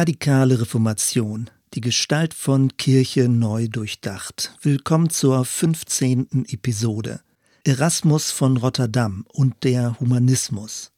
Radikale Reformation. Die Gestalt von Kirche neu durchdacht. Willkommen zur 15. Episode. Erasmus von Rotterdam und der Humanismus.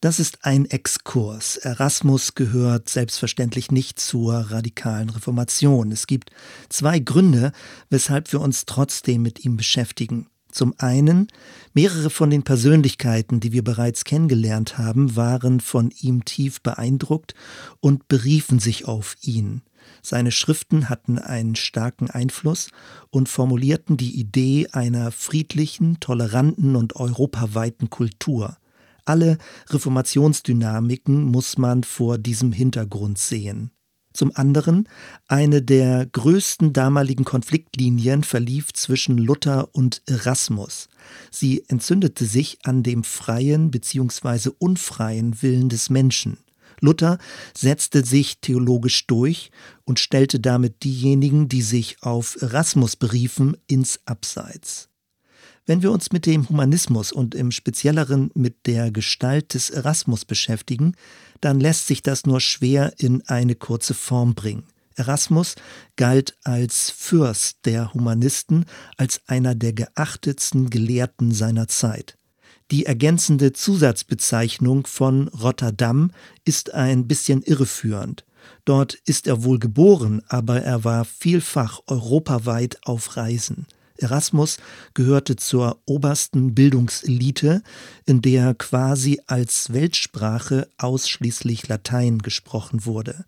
Das ist ein Exkurs. Erasmus gehört selbstverständlich nicht zur radikalen Reformation. Es gibt zwei Gründe, weshalb wir uns trotzdem mit ihm beschäftigen. Zum einen, mehrere von den Persönlichkeiten, die wir bereits kennengelernt haben, waren von ihm tief beeindruckt und beriefen sich auf ihn. Seine Schriften hatten einen starken Einfluss und formulierten die Idee einer friedlichen, toleranten und europaweiten Kultur. Alle Reformationsdynamiken muss man vor diesem Hintergrund sehen. Zum anderen, eine der größten damaligen Konfliktlinien verlief zwischen Luther und Erasmus. Sie entzündete sich an dem freien bzw. unfreien Willen des Menschen. Luther setzte sich theologisch durch und stellte damit diejenigen, die sich auf Erasmus beriefen, ins Abseits. Wenn wir uns mit dem Humanismus und im Spezielleren mit der Gestalt des Erasmus beschäftigen, dann lässt sich das nur schwer in eine kurze Form bringen. Erasmus galt als Fürst der Humanisten, als einer der geachtetsten Gelehrten seiner Zeit. Die ergänzende Zusatzbezeichnung von Rotterdam ist ein bisschen irreführend. Dort ist er wohl geboren, aber er war vielfach europaweit auf Reisen. Erasmus gehörte zur obersten Bildungselite, in der quasi als Weltsprache ausschließlich Latein gesprochen wurde.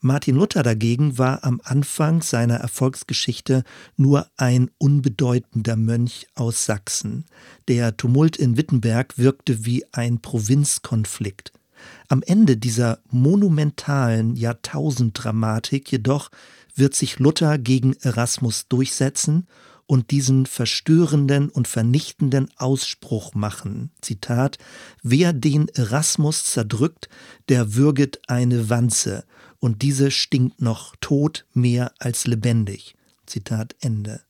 Martin Luther dagegen war am Anfang seiner Erfolgsgeschichte nur ein unbedeutender Mönch aus Sachsen. Der Tumult in Wittenberg wirkte wie ein Provinzkonflikt. Am Ende dieser monumentalen Jahrtausenddramatik jedoch wird sich Luther gegen Erasmus durchsetzen und diesen verstörenden und vernichtenden Ausspruch machen. Zitat, wer den Erasmus zerdrückt, der würget eine Wanze, und diese stinkt noch tot mehr als lebendig. Zitat Ende.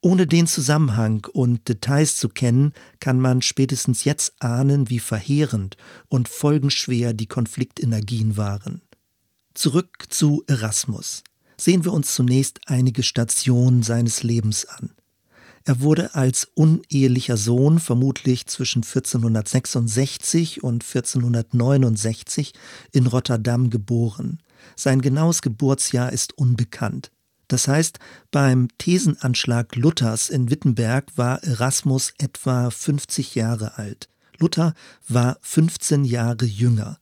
Ohne den Zusammenhang und Details zu kennen, kann man spätestens jetzt ahnen, wie verheerend und folgenschwer die Konfliktenergien waren. Zurück zu Erasmus sehen wir uns zunächst einige Stationen seines Lebens an. Er wurde als unehelicher Sohn vermutlich zwischen 1466 und 1469 in Rotterdam geboren. Sein genaues Geburtsjahr ist unbekannt. Das heißt, beim Thesenanschlag Luthers in Wittenberg war Erasmus etwa 50 Jahre alt. Luther war 15 Jahre jünger.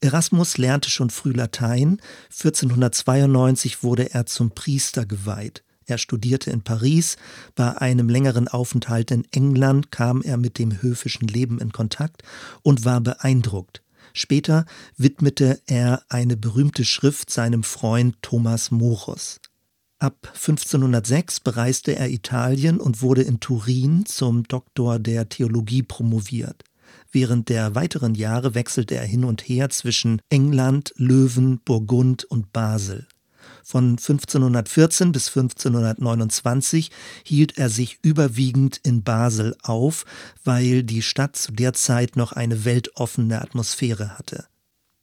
Erasmus lernte schon früh Latein, 1492 wurde er zum Priester geweiht. Er studierte in Paris, bei einem längeren Aufenthalt in England kam er mit dem höfischen Leben in Kontakt und war beeindruckt. Später widmete er eine berühmte Schrift seinem Freund Thomas Morus. Ab 1506 bereiste er Italien und wurde in Turin zum Doktor der Theologie promoviert. Während der weiteren Jahre wechselte er hin und her zwischen England, Löwen, Burgund und Basel. Von 1514 bis 1529 hielt er sich überwiegend in Basel auf, weil die Stadt zu der Zeit noch eine weltoffene Atmosphäre hatte.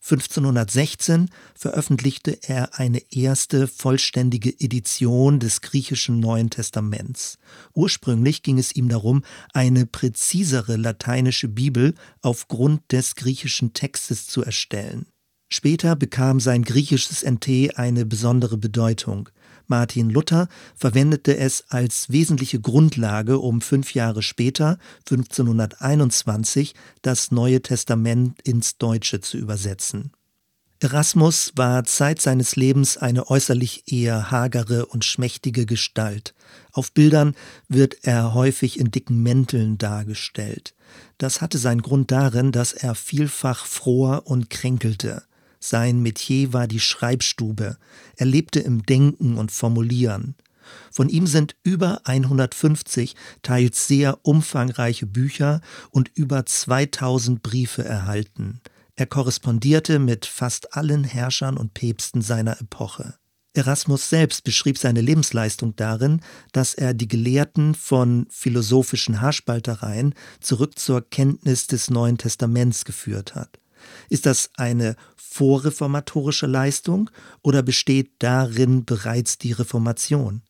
1516 veröffentlichte er eine erste vollständige Edition des griechischen Neuen Testaments. Ursprünglich ging es ihm darum, eine präzisere lateinische Bibel aufgrund des griechischen Textes zu erstellen. Später bekam sein griechisches NT eine besondere Bedeutung. Martin Luther verwendete es als wesentliche Grundlage, um fünf Jahre später, 1521, das Neue Testament ins Deutsche zu übersetzen. Erasmus war Zeit seines Lebens eine äußerlich eher hagere und schmächtige Gestalt. Auf Bildern wird er häufig in dicken Mänteln dargestellt. Das hatte seinen Grund darin, dass er vielfach fror und kränkelte. Sein Metier war die Schreibstube. Er lebte im Denken und Formulieren. Von ihm sind über 150 teils sehr umfangreiche Bücher und über 2000 Briefe erhalten. Er korrespondierte mit fast allen Herrschern und Päpsten seiner Epoche. Erasmus selbst beschrieb seine Lebensleistung darin, dass er die Gelehrten von philosophischen Haarspaltereien zurück zur Kenntnis des Neuen Testaments geführt hat. Ist das eine vorreformatorische Leistung oder besteht darin bereits die Reformation?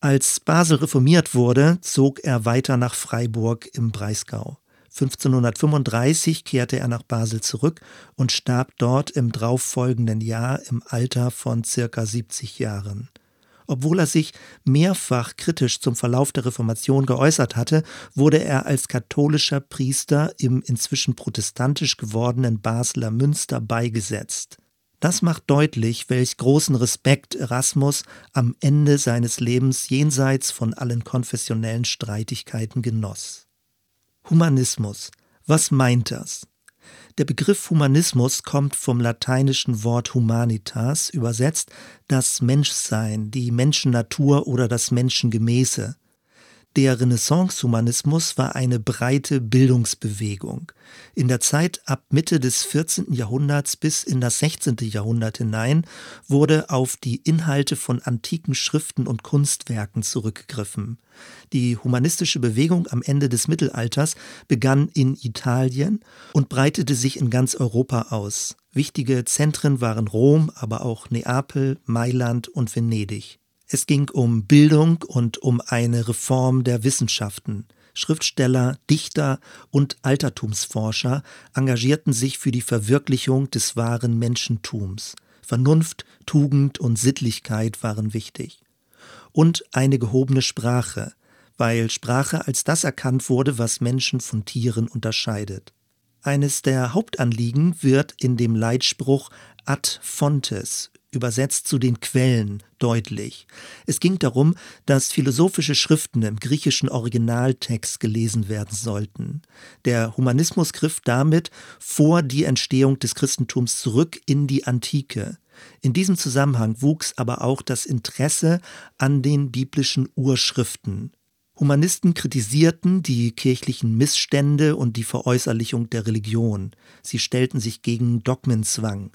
Als Basel reformiert wurde, zog er weiter nach Freiburg im Breisgau. 1535 kehrte er nach Basel zurück und starb dort im darauffolgenden Jahr im Alter von circa 70 Jahren. Obwohl er sich mehrfach kritisch zum Verlauf der Reformation geäußert hatte, wurde er als katholischer Priester im inzwischen protestantisch gewordenen Basler Münster beigesetzt. Das macht deutlich, welch großen Respekt Erasmus am Ende seines Lebens jenseits von allen konfessionellen Streitigkeiten genoss. Humanismus. Was meint das? Der Begriff Humanismus kommt vom lateinischen Wort humanitas, übersetzt das Menschsein, die Menschennatur oder das Menschengemäße. Der Renaissance-Humanismus war eine breite Bildungsbewegung. In der Zeit ab Mitte des 14. Jahrhunderts bis in das 16. Jahrhundert hinein wurde auf die Inhalte von antiken Schriften und Kunstwerken zurückgegriffen. Die humanistische Bewegung am Ende des Mittelalters begann in Italien und breitete sich in ganz Europa aus. Wichtige Zentren waren Rom, aber auch Neapel, Mailand und Venedig. Es ging um Bildung und um eine Reform der Wissenschaften. Schriftsteller, Dichter und Altertumsforscher engagierten sich für die Verwirklichung des wahren Menschentums. Vernunft, Tugend und Sittlichkeit waren wichtig. Und eine gehobene Sprache, weil Sprache als das erkannt wurde, was Menschen von Tieren unterscheidet. Eines der Hauptanliegen wird in dem Leitspruch Ad Fontes übersetzt zu den Quellen, deutlich. Es ging darum, dass philosophische Schriften im griechischen Originaltext gelesen werden sollten. Der Humanismus griff damit vor die Entstehung des Christentums zurück in die Antike. In diesem Zusammenhang wuchs aber auch das Interesse an den biblischen Urschriften. Humanisten kritisierten die kirchlichen Missstände und die Veräußerlichung der Religion. Sie stellten sich gegen Dogmenzwang.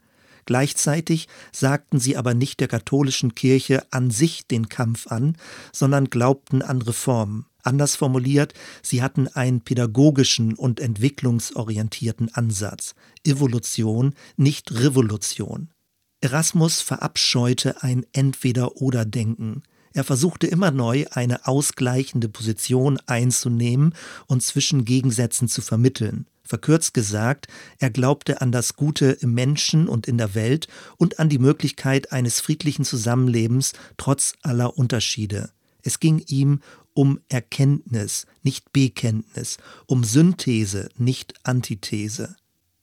Gleichzeitig sagten sie aber nicht der katholischen Kirche an sich den Kampf an, sondern glaubten an Reformen. Anders formuliert, sie hatten einen pädagogischen und entwicklungsorientierten Ansatz. Evolution, nicht Revolution. Erasmus verabscheute ein Entweder-oder-Denken. Er versuchte immer neu eine ausgleichende Position einzunehmen und zwischen Gegensätzen zu vermitteln. Verkürzt gesagt, er glaubte an das Gute im Menschen und in der Welt und an die Möglichkeit eines friedlichen Zusammenlebens trotz aller Unterschiede. Es ging ihm um Erkenntnis, nicht Bekenntnis, um Synthese, nicht Antithese.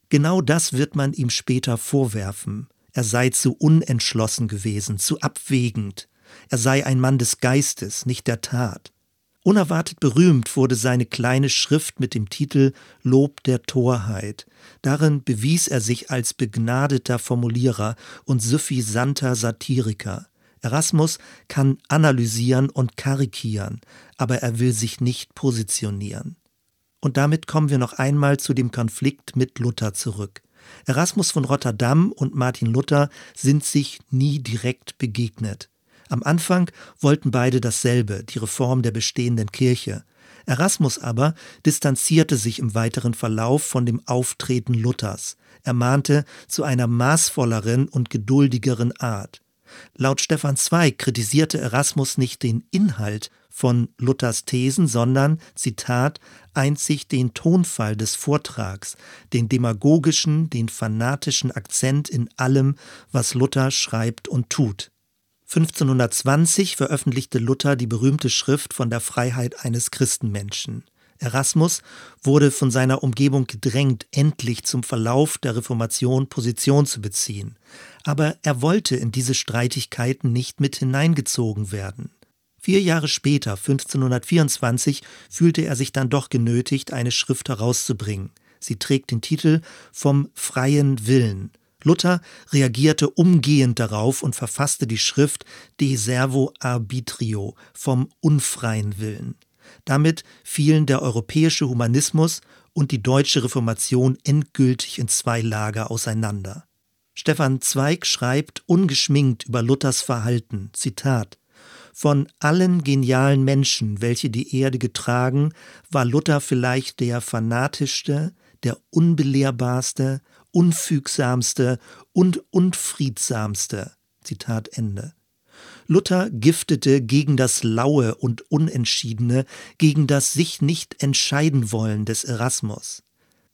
Genau das wird man ihm später vorwerfen. Er sei zu unentschlossen gewesen, zu abwägend. Er sei ein Mann des Geistes, nicht der Tat. Unerwartet berühmt wurde seine kleine Schrift mit dem Titel Lob der Torheit. Darin bewies er sich als begnadeter Formulierer und suffisanter Satiriker. Erasmus kann analysieren und karikieren, aber er will sich nicht positionieren. Und damit kommen wir noch einmal zu dem Konflikt mit Luther zurück. Erasmus von Rotterdam und Martin Luther sind sich nie direkt begegnet. Am Anfang wollten beide dasselbe, die Reform der bestehenden Kirche. Erasmus aber distanzierte sich im weiteren Verlauf von dem Auftreten Luthers. Er mahnte zu einer maßvolleren und geduldigeren Art. Laut Stefan Zweig kritisierte Erasmus nicht den Inhalt von Luthers Thesen, sondern, Zitat, einzig den Tonfall des Vortrags, den demagogischen, den fanatischen Akzent in allem, was Luther schreibt und tut. 1520 veröffentlichte Luther die berühmte Schrift von der Freiheit eines Christenmenschen. Erasmus wurde von seiner Umgebung gedrängt, endlich zum Verlauf der Reformation Position zu beziehen. Aber er wollte in diese Streitigkeiten nicht mit hineingezogen werden. Vier Jahre später, 1524, fühlte er sich dann doch genötigt, eine Schrift herauszubringen. Sie trägt den Titel Vom freien Willen Luther reagierte umgehend darauf und verfasste die Schrift De Servo Arbitrio vom unfreien Willen. Damit fielen der europäische Humanismus und die deutsche Reformation endgültig in zwei Lager auseinander. Stefan Zweig schreibt ungeschminkt über Luthers Verhalten, Zitat, von allen genialen Menschen, welche die Erde getragen, war Luther vielleicht der fanatischste, der unbelehrbarste unfügsamste und unfriedsamste. Zitat Ende. Luther giftete gegen das Laue und Unentschiedene, gegen das sich nicht entscheiden wollen des Erasmus.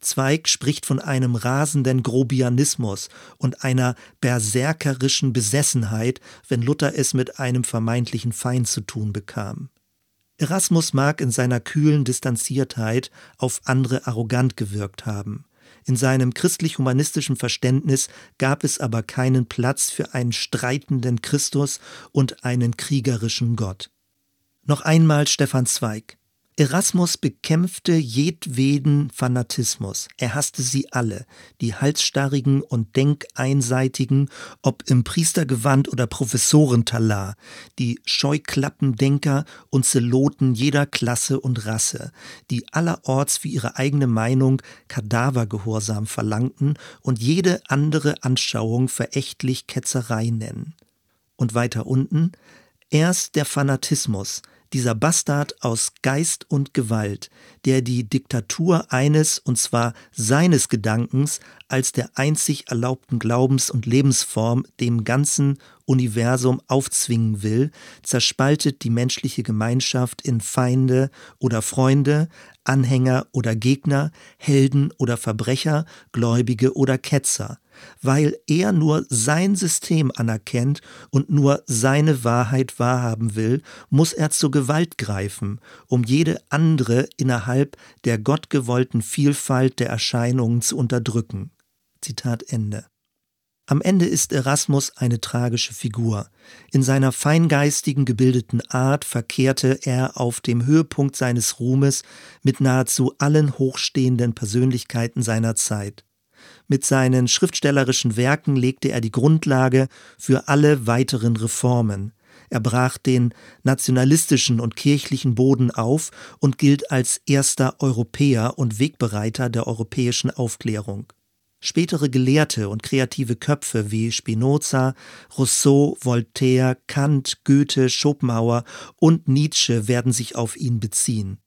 Zweig spricht von einem rasenden Grobianismus und einer berserkerischen Besessenheit, wenn Luther es mit einem vermeintlichen Feind zu tun bekam. Erasmus mag in seiner kühlen Distanziertheit auf andere arrogant gewirkt haben. In seinem christlich-humanistischen Verständnis gab es aber keinen Platz für einen streitenden Christus und einen kriegerischen Gott. Noch einmal Stefan Zweig. Erasmus bekämpfte jedweden Fanatismus. Er hasste sie alle, die halsstarrigen und denkeinseitigen, ob im Priestergewand oder Professorentalar, die Scheuklappendenker und Zeloten jeder Klasse und Rasse, die allerorts für ihre eigene Meinung Kadavergehorsam verlangten und jede andere Anschauung verächtlich Ketzerei nennen. Und weiter unten erst der Fanatismus, dieser Bastard aus Geist und Gewalt, der die Diktatur eines, und zwar seines Gedankens, als der einzig erlaubten Glaubens- und Lebensform dem ganzen Universum aufzwingen will, zerspaltet die menschliche Gemeinschaft in Feinde oder Freunde, Anhänger oder Gegner, Helden oder Verbrecher, Gläubige oder Ketzer, weil er nur sein System anerkennt und nur seine Wahrheit wahrhaben will, muss er zur Gewalt greifen, um jede andere innerhalb der gottgewollten Vielfalt der Erscheinungen zu unterdrücken. Zitat Ende. Am Ende ist Erasmus eine tragische Figur. In seiner feingeistigen, gebildeten Art verkehrte er auf dem Höhepunkt seines Ruhmes mit nahezu allen hochstehenden Persönlichkeiten seiner Zeit. Mit seinen schriftstellerischen Werken legte er die Grundlage für alle weiteren Reformen. Er brach den nationalistischen und kirchlichen Boden auf und gilt als erster Europäer und Wegbereiter der europäischen Aufklärung. Spätere Gelehrte und kreative Köpfe wie Spinoza, Rousseau, Voltaire, Kant, Goethe, Schopenhauer und Nietzsche werden sich auf ihn beziehen.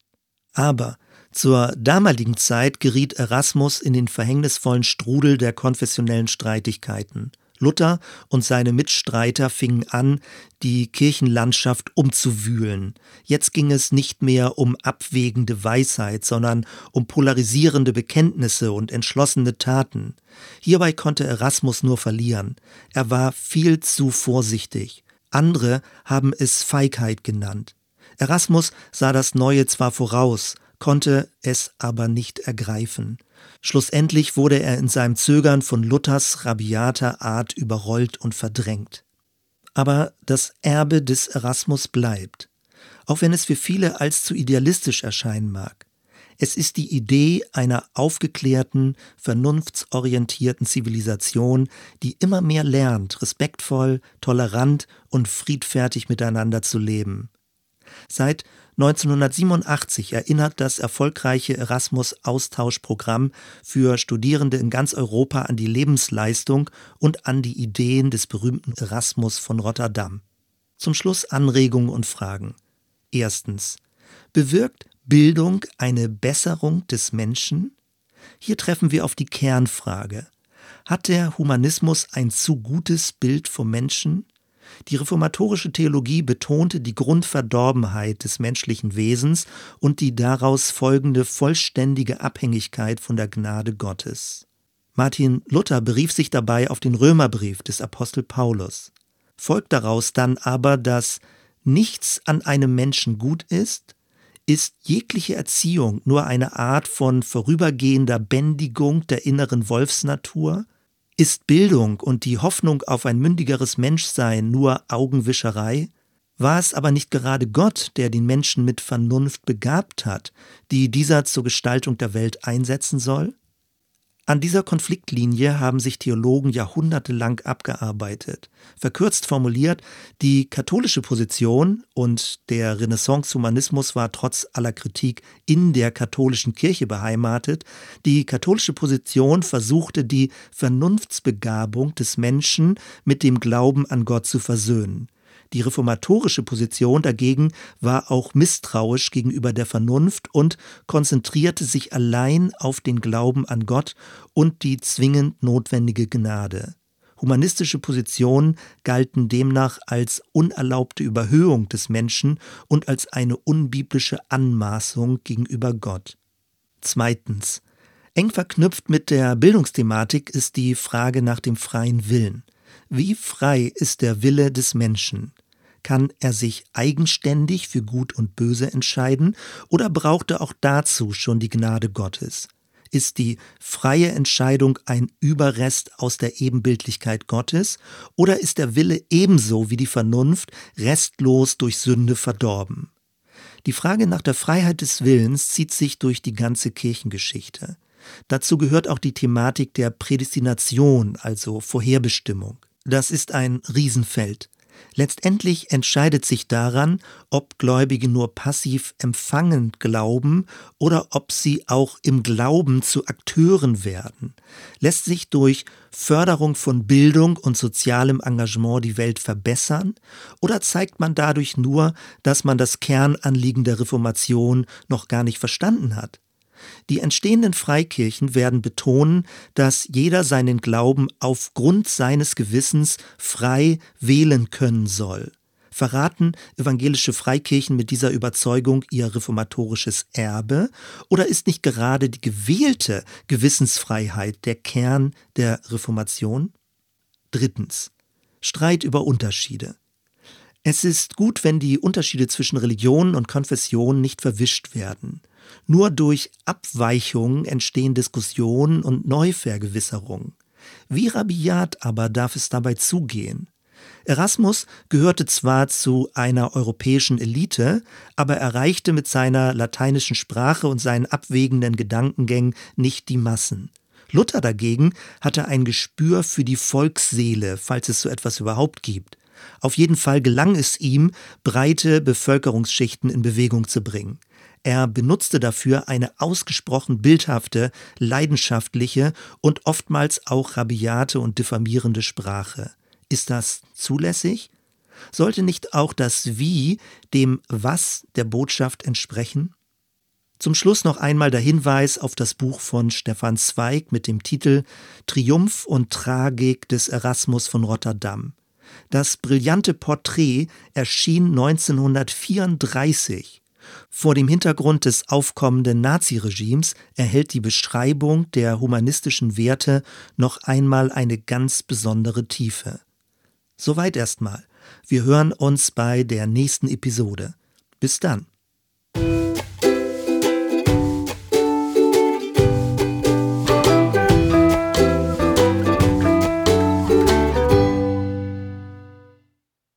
Aber zur damaligen Zeit geriet Erasmus in den verhängnisvollen Strudel der konfessionellen Streitigkeiten. Luther und seine Mitstreiter fingen an, die Kirchenlandschaft umzuwühlen. Jetzt ging es nicht mehr um abwägende Weisheit, sondern um polarisierende Bekenntnisse und entschlossene Taten. Hierbei konnte Erasmus nur verlieren. Er war viel zu vorsichtig. Andere haben es Feigheit genannt. Erasmus sah das Neue zwar voraus, konnte es aber nicht ergreifen. Schlussendlich wurde er in seinem Zögern von Luthers rabiater Art überrollt und verdrängt. Aber das Erbe des Erasmus bleibt, auch wenn es für viele als zu idealistisch erscheinen mag. Es ist die Idee einer aufgeklärten, vernunftsorientierten Zivilisation, die immer mehr lernt, respektvoll, tolerant und friedfertig miteinander zu leben. Seit 1987 erinnert das erfolgreiche Erasmus-Austauschprogramm für Studierende in ganz Europa an die Lebensleistung und an die Ideen des berühmten Erasmus von Rotterdam. Zum Schluss Anregungen und Fragen. Erstens. Bewirkt Bildung eine Besserung des Menschen? Hier treffen wir auf die Kernfrage. Hat der Humanismus ein zu gutes Bild vom Menschen? Die reformatorische Theologie betonte die Grundverdorbenheit des menschlichen Wesens und die daraus folgende vollständige Abhängigkeit von der Gnade Gottes. Martin Luther berief sich dabei auf den Römerbrief des Apostel Paulus. Folgt daraus dann aber, dass nichts an einem Menschen gut ist, ist jegliche Erziehung nur eine Art von vorübergehender Bändigung der inneren Wolfsnatur, ist Bildung und die Hoffnung auf ein mündigeres Menschsein nur Augenwischerei? War es aber nicht gerade Gott, der den Menschen mit Vernunft begabt hat, die dieser zur Gestaltung der Welt einsetzen soll? An dieser Konfliktlinie haben sich Theologen jahrhundertelang abgearbeitet. Verkürzt formuliert, die katholische Position und der Renaissance-Humanismus war trotz aller Kritik in der katholischen Kirche beheimatet. Die katholische Position versuchte die Vernunftsbegabung des Menschen mit dem Glauben an Gott zu versöhnen. Die reformatorische Position dagegen war auch misstrauisch gegenüber der Vernunft und konzentrierte sich allein auf den Glauben an Gott und die zwingend notwendige Gnade. Humanistische Positionen galten demnach als unerlaubte Überhöhung des Menschen und als eine unbiblische Anmaßung gegenüber Gott. Zweitens. Eng verknüpft mit der Bildungsthematik ist die Frage nach dem freien Willen. Wie frei ist der Wille des Menschen? Kann er sich eigenständig für Gut und Böse entscheiden oder braucht er auch dazu schon die Gnade Gottes? Ist die freie Entscheidung ein Überrest aus der Ebenbildlichkeit Gottes oder ist der Wille ebenso wie die Vernunft restlos durch Sünde verdorben? Die Frage nach der Freiheit des Willens zieht sich durch die ganze Kirchengeschichte. Dazu gehört auch die Thematik der Prädestination, also Vorherbestimmung. Das ist ein Riesenfeld. Letztendlich entscheidet sich daran, ob Gläubige nur passiv empfangend glauben oder ob sie auch im Glauben zu Akteuren werden. Lässt sich durch Förderung von Bildung und sozialem Engagement die Welt verbessern oder zeigt man dadurch nur, dass man das Kernanliegen der Reformation noch gar nicht verstanden hat? Die entstehenden Freikirchen werden betonen, dass jeder seinen Glauben aufgrund seines Gewissens frei wählen können soll. Verraten evangelische Freikirchen mit dieser Überzeugung ihr reformatorisches Erbe? Oder ist nicht gerade die gewählte Gewissensfreiheit der Kern der Reformation? Drittens. Streit über Unterschiede. Es ist gut, wenn die Unterschiede zwischen Religionen und Konfessionen nicht verwischt werden. Nur durch Abweichungen entstehen Diskussionen und Neuvergewisserungen. Wie rabiat aber darf es dabei zugehen? Erasmus gehörte zwar zu einer europäischen Elite, aber erreichte mit seiner lateinischen Sprache und seinen abwägenden Gedankengängen nicht die Massen. Luther dagegen hatte ein Gespür für die Volksseele, falls es so etwas überhaupt gibt. Auf jeden Fall gelang es ihm, breite Bevölkerungsschichten in Bewegung zu bringen. Er benutzte dafür eine ausgesprochen bildhafte, leidenschaftliche und oftmals auch rabiate und diffamierende Sprache. Ist das zulässig? Sollte nicht auch das Wie dem Was der Botschaft entsprechen? Zum Schluss noch einmal der Hinweis auf das Buch von Stefan Zweig mit dem Titel Triumph und Tragik des Erasmus von Rotterdam. Das brillante Porträt erschien 1934 vor dem Hintergrund des aufkommenden Naziregimes erhält die Beschreibung der humanistischen Werte noch einmal eine ganz besondere Tiefe. Soweit erstmal. Wir hören uns bei der nächsten Episode. Bis dann.